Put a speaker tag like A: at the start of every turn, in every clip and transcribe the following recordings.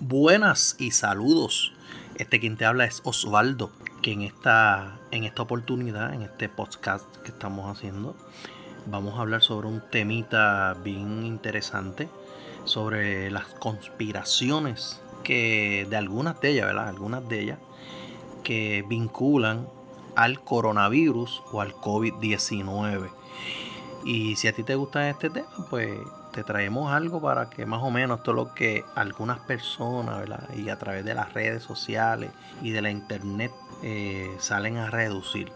A: Buenas y saludos. Este quien te habla es Osvaldo, que en esta, en esta oportunidad, en este podcast que estamos haciendo, vamos a hablar sobre un temita bien interesante, sobre las conspiraciones que de algunas de ellas, ¿verdad? Algunas de ellas que vinculan al coronavirus o al COVID-19. Y si a ti te gusta este tema, pues te traemos algo para que más o menos todo lo que algunas personas. Y a través de las redes sociales y de la internet eh, salen a reducir.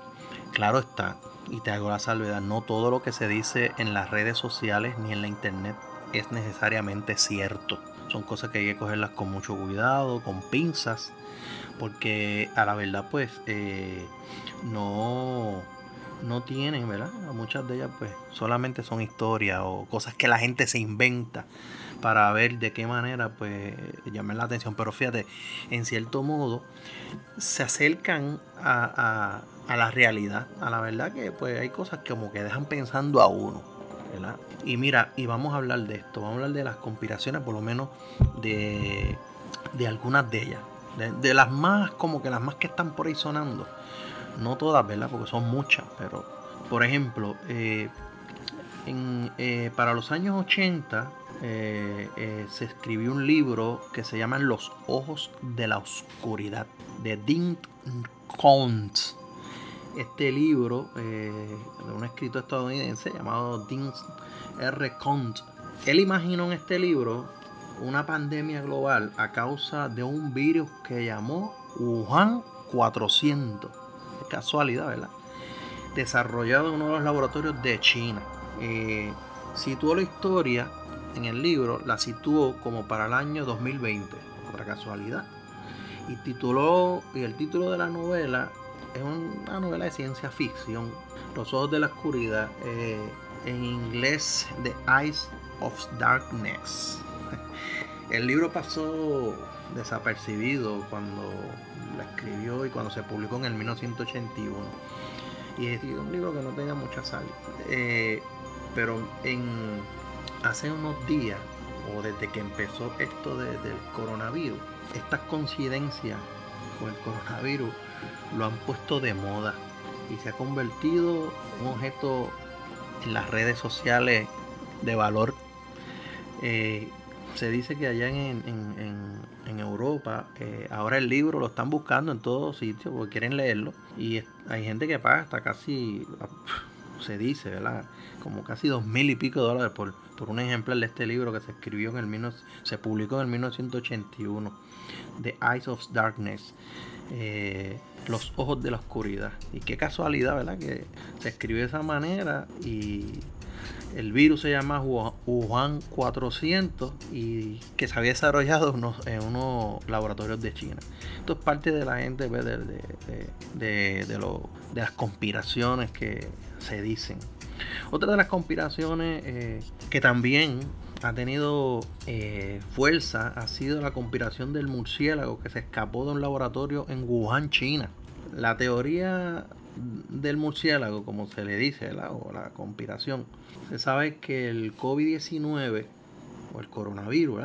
A: Claro está, y te hago la salvedad, no todo lo que se dice en las redes sociales ni en la internet es necesariamente cierto. Son cosas que hay que cogerlas con mucho cuidado, con pinzas, porque a la verdad pues eh, no no tienen, ¿verdad? Muchas de ellas pues solamente son historias o cosas que la gente se inventa para ver de qué manera pues llamar la atención. Pero fíjate, en cierto modo se acercan a, a, la realidad, a la verdad que pues hay cosas que como que dejan pensando a uno. ¿verdad? Y mira, y vamos a hablar de esto, vamos a hablar de las conspiraciones, por lo menos de, de algunas de ellas, de, de las más, como que las más que están por ahí sonando no todas, ¿verdad? Porque son muchas, pero por ejemplo, eh, eh, para los años 80 eh, se escribió un libro que se llama Los Ojos de la Oscuridad, de Dean Koontz. Este libro de un escritor estadounidense llamado Dean R. Koontz, él imaginó en este libro una pandemia global a causa de un virus que llamó Wuhan 400 casualidad, ¿verdad? Desarrollado en uno de los laboratorios de China. Eh, situó la historia en el libro, la situó como para el año 2020, otra casualidad. Y tituló, y el título de la novela es una novela de ciencia ficción, Los Ojos de la Oscuridad, eh, en inglés The Eyes of Darkness. El libro pasó desapercibido cuando la escribió y cuando se publicó en el 1981. Y es un libro que no tenga mucha sal. Eh, pero en hace unos días, o desde que empezó esto del coronavirus, estas coincidencias con el coronavirus lo han puesto de moda y se ha convertido un objeto en las redes sociales de valor. Eh, se dice que allá en, Europa, eh, ahora el libro lo están buscando en todos sitios porque quieren leerlo. Y hay gente que paga hasta casi, se dice, ¿verdad? Como casi dos mil y pico de dólares por, por un ejemplar de este libro que se escribió en el se publicó en el 1981, The Eyes of Darkness. Eh, los ojos de la oscuridad. Y qué casualidad, ¿verdad? Que se escribió de esa manera y el virus se llama Wuhan 400 y que se había desarrollado en unos laboratorios de China. Esto es parte de la gente pues, de, de, de, las conspiraciones que se dicen. Otra de las conspiraciones eh, que también ha tenido eh, fuerza ha sido la conspiración del murciélago que se escapó de un laboratorio en Wuhan, China. La teoría del murciélago, como se le dice, o la conspiración, se sabe que el COVID-19 o el coronavirus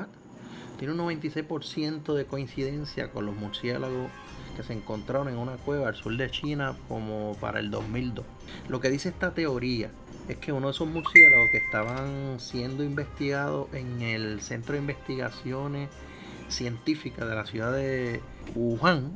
A: tiene un 96% de coincidencia con los murciélagos que se encontraron en una cueva al sur de China como para el 2002. Lo que dice esta teoría es que uno de esos murciélagos que estaban siendo investigados en el Centro de Investigaciones Científicas de la ciudad de Wuhan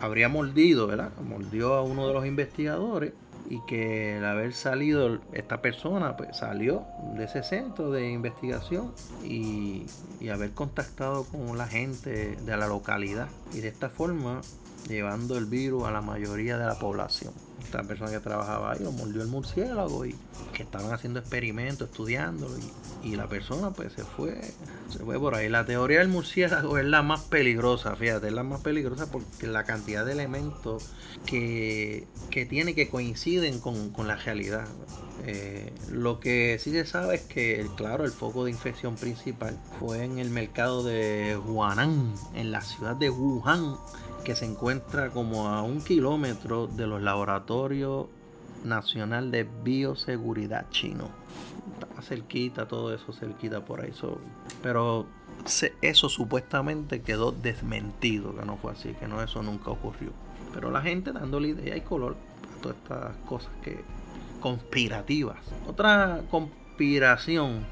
A: habría mordido, ¿verdad? Mordió a uno de los investigadores y que al haber salido esta persona, pues salió de ese centro de investigación y, y haber contactado con la gente de la localidad y de esta forma llevando el virus a la mayoría de la población. Esta persona que trabajaba ahí lo mordió el murciélago y que estaban haciendo experimentos, estudiándolo y, la persona pues se fue, se fue por ahí. La teoría del murciélago es la más peligrosa, fíjate, es la más peligrosa porque la cantidad de elementos que, tiene que coinciden con, la realidad. Eh, lo que sí se sabe es que, claro, el foco de infección principal fue en el mercado de Huanan, en la ciudad de Wuhan que se encuentra como a un kilómetro de los laboratorios nacional de bioseguridad chino. estaba cerquita, todo eso cerquita por ahí. pero eso supuestamente quedó desmentido, que no fue así, que no, eso nunca ocurrió. Pero la gente dándole idea y color a todas estas cosas que conspirativas. Otra conspiración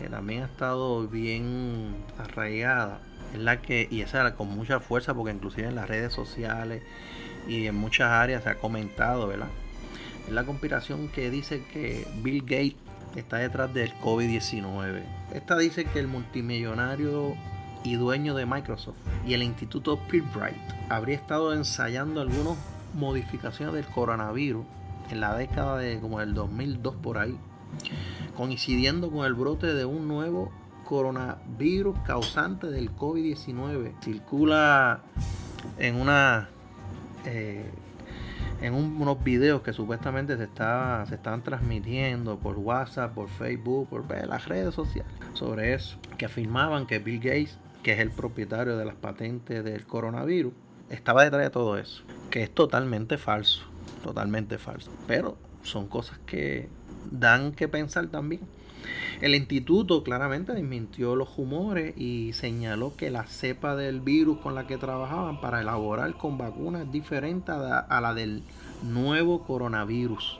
A: que también ha estado bien arraigada es la que, y esa con mucha fuerza, porque inclusive en las redes sociales y en muchas áreas se ha comentado, ¿verdad? Es la conspiración que dice que Bill Gates está detrás del COVID-19. Esta dice que el multimillonario y dueño de Microsoft y el Instituto Pirbright habría estado ensayando algunas modificaciones del coronavirus en la década de como el 2002 por ahí, coincidiendo con el brote de un nuevo coronavirus causante del COVID-19. Circula en una eh, en unos videos que supuestamente se, estaba, se transmitiendo por WhatsApp, por Facebook, por las redes sociales sobre eso, que afirmaban que Bill Gates, que es el propietario de las patentes del coronavirus, estaba detrás de todo eso, que es totalmente falso, totalmente falso, pero son cosas que dan que pensar también. El instituto claramente desmintió los humores y señaló que la cepa del virus con la que trabajaban para elaborar con vacunas es diferente a la del nuevo coronavirus.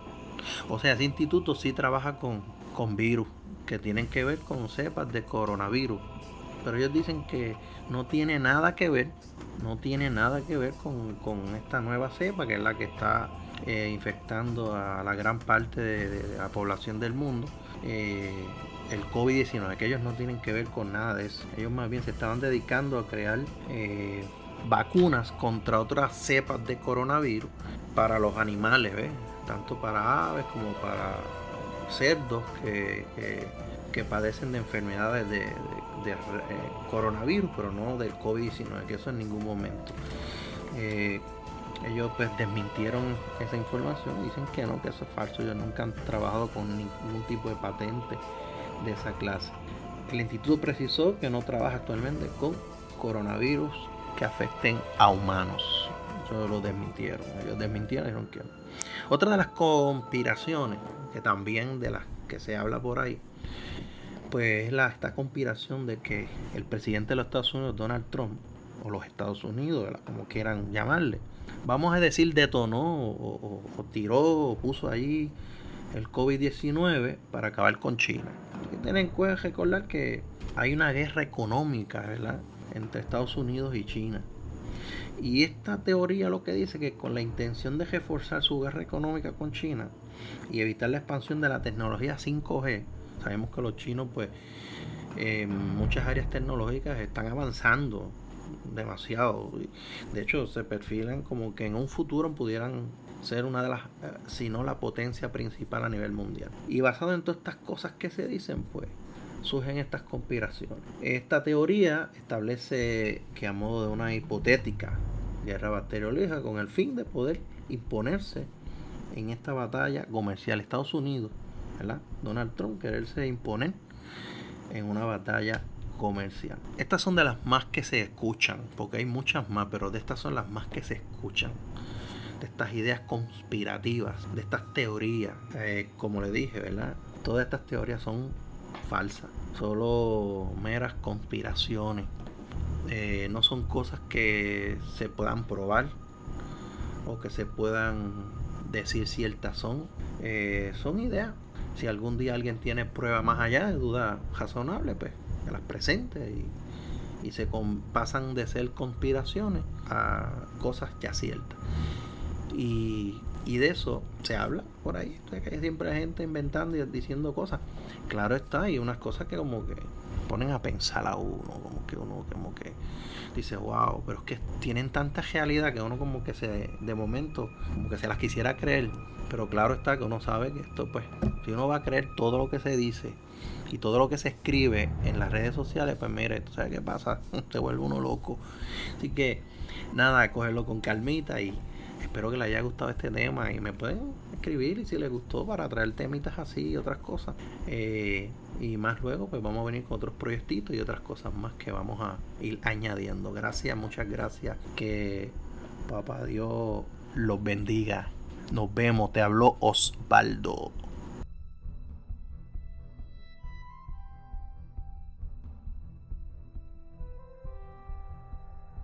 A: O sea, ese instituto sí trabaja con, con virus que tienen que ver con cepas de coronavirus. Pero ellos dicen que no tiene nada que ver, no tiene nada que ver con, esta nueva cepa, que es la que está eh, infectando a la gran parte de, la población del mundo. Eh, el COVID-19, que ellos no tienen que ver con nada de eso. Ellos más bien se estaban dedicando a crear eh, vacunas contra otras cepas de coronavirus para los animales, tanto para aves como para cerdos que, padecen de enfermedades de, eh, coronavirus, pero no del COVID-19, que eso en ningún momento. Ellos pues desmintieron esa información, dicen que no, que eso es falso, ellos nunca han trabajado con ningún tipo de patente de esa clase. El instituto precisó que no trabaja actualmente con coronavirus que afecten a humanos. Eso lo desmintieron. Ellos desmintieron y que Otra de las conspiraciones, que también de las que se habla por ahí, pues es esta conspiración de que el presidente de los Estados Unidos, Donald Trump, o los Estados Unidos, como quieran llamarle, vamos a decir, detonó o, tiró o puso ahí el COVID-19 para acabar con China. Hay que tener en cuenta recordar que hay una guerra económica, entre Estados Unidos y China. Y esta teoría lo que dice que con la intención de reforzar su guerra económica con China y evitar la expansión de la tecnología 5G, sabemos que los chinos pues en muchas áreas tecnológicas están avanzando demasiado. De hecho, se perfilan como que en un futuro pudieran ser una de las, eh, si no la potencia principal a nivel mundial. Y basado en todas estas cosas que se dicen, pues surgen estas conspiraciones. Esta teoría establece que a modo de una hipotética guerra bacteriológica con el fin de poder imponerse en esta batalla comercial Estados Unidos, ¿verdad? Donald Trump quererse imponer en una batalla comercial. Estas son de las más que se escuchan, porque hay muchas más, pero de estas son las más que se escuchan. De estas ideas conspirativas, de estas teorías, eh, como le dije, ¿verdad? Todas estas teorías son falsas, solo meras conspiraciones. Eh, no son cosas que se puedan probar o que se puedan decir ciertas son. Eh, son ideas. Si algún día alguien tiene pruebas más allá de duda razonable, pues que las presente y, y se pasan de ser conspiraciones a cosas ya ciertas. Y y de eso se habla por ahí. que siempre gente inventando y diciendo cosas. Claro está, hay unas cosas que como que ponen a pensar a uno, como que uno como que dice, wow, pero es que tienen tanta realidad que uno como que se, de momento, como que se las quisiera creer. Pero claro está que uno sabe que esto, pues, si uno va a creer todo lo que se dice y todo lo que se escribe en las redes sociales, pues mire, ¿tú sabes qué pasa? Se vuelve uno loco. Así que, nada, cogerlo con calmita y espero que les haya gustado este tema y me pueden escribir y si les gustó para traer temitas así y otras cosas. Eh, y más luego pues vamos a venir con otros proyectitos y otras cosas más que vamos a ir añadiendo. Gracias, muchas gracias. Que papá Dios los bendiga. Nos vemos. Te habló Osvaldo.